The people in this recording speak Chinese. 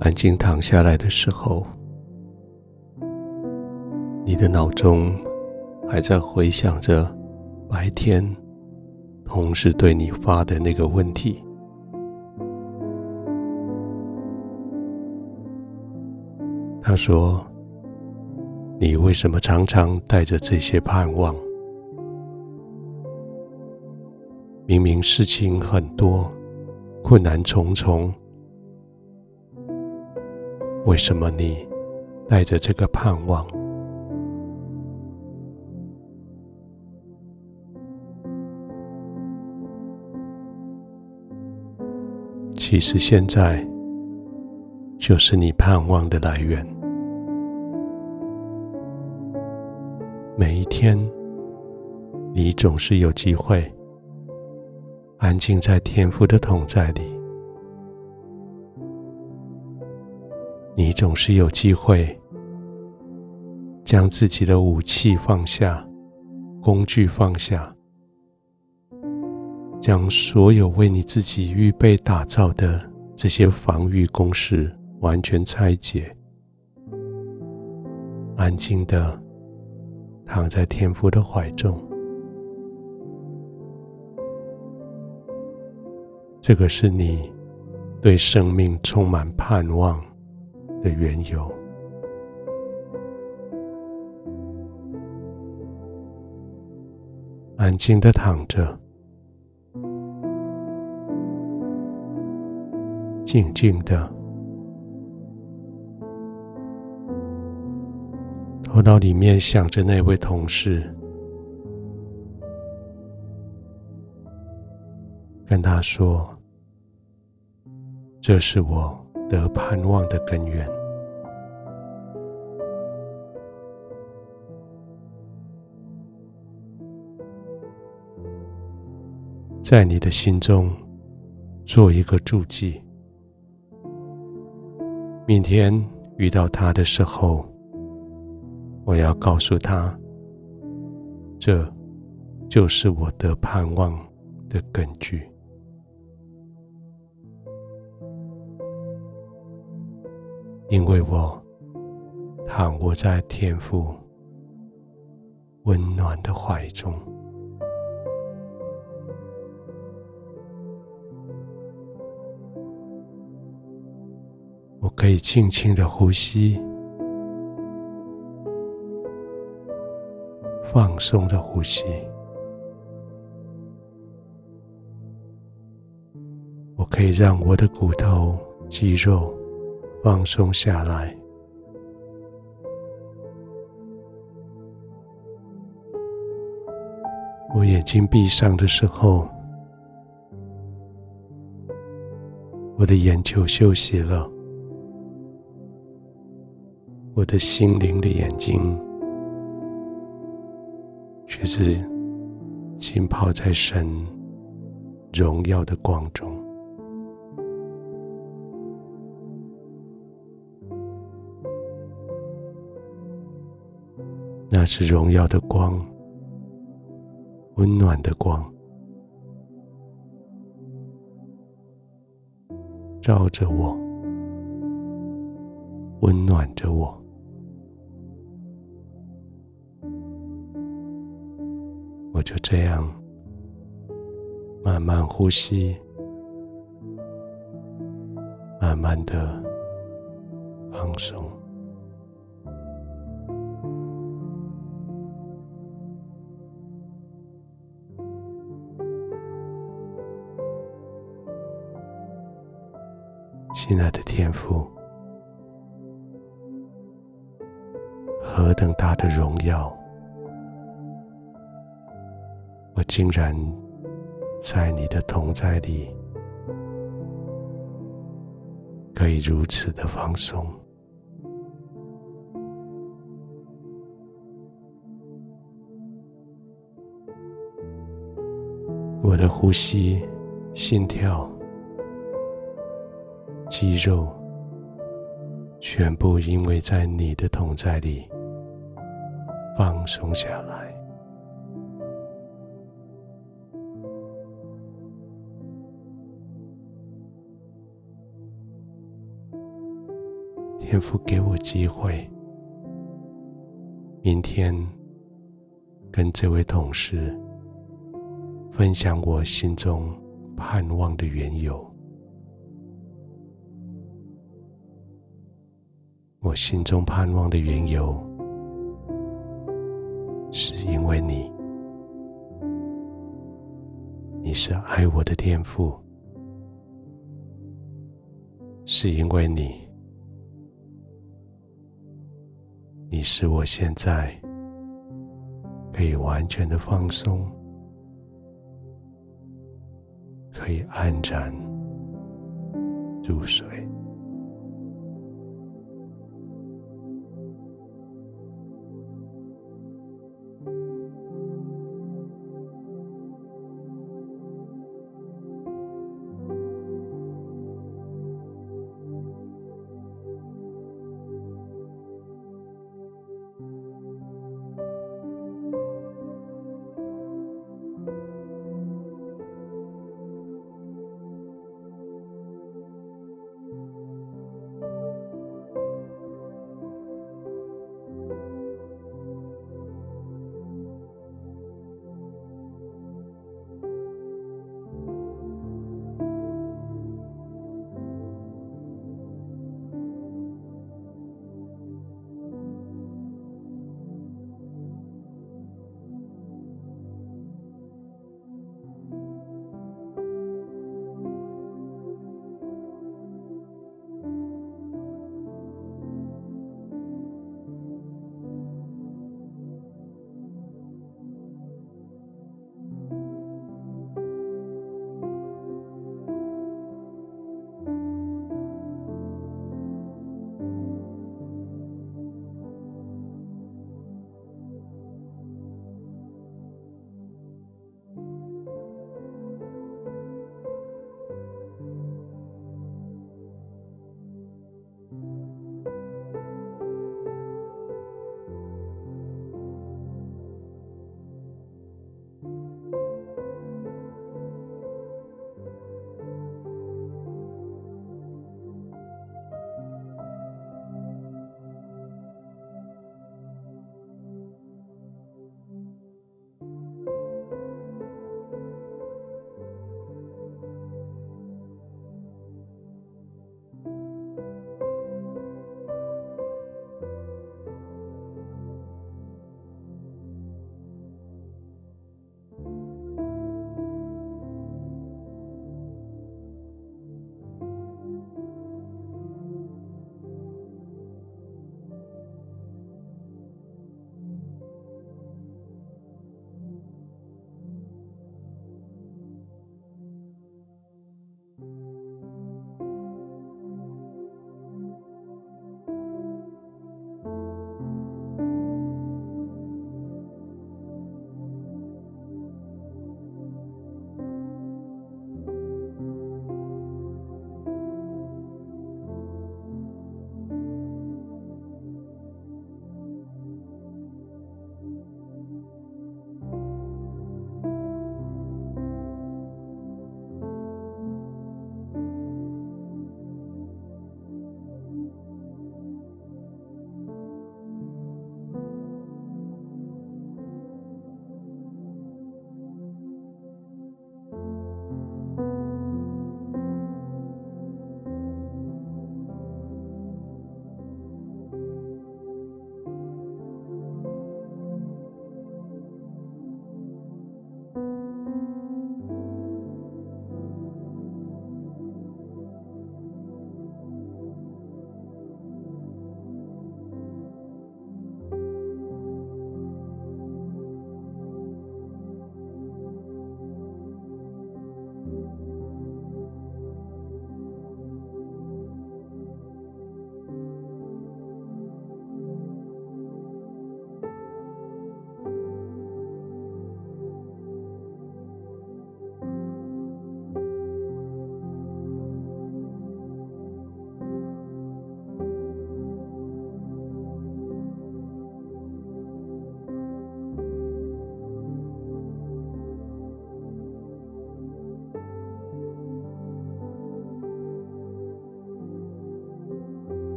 安静躺下来的时候，你的脑中还在回想着白天同事对你发的那个问题。他说：“你为什么常常带着这些盼望？明明事情很多，困难重重，为什么你带着这个盼望？其实现在就是你盼望的来源。”每一天，你总是有机会安静在天父的同在里；你总是有机会将自己的武器放下，工具放下，将所有为你自己预备打造的这些防御工事完全拆解，安静的。躺在天父的怀中，这个是你对生命充满盼望的缘由。安静的躺着，静静的。头脑里面想着那位同事，跟他说：“这是我得盼望的根源。”在你的心中做一个注记，明天遇到他的时候。我要告诉他，这就是我得盼望的根据，因为我躺卧在天父温暖的怀中，我可以轻轻的呼吸。放松的呼吸，我可以让我的骨头、肌肉放松下来。我眼睛闭上的时候，我的眼球休息了，我的心灵的眼睛。却是浸泡在神荣耀的光中。那是荣耀的光，温暖的光，照着我，温暖着我。我就这样慢慢呼吸，慢慢的放松。亲爱的天父，何等大的荣耀！我竟然在你的同在里，可以如此的放松。我的呼吸、心跳、肌肉，全部因为在你的同在里放松下来。天父给我机会，明天跟这位同事分享我心中盼望的缘由。我心中盼望的缘由，是因为你，你是爱我的天父，是因为你，你使我现在可以完全的放松，可以安然入睡。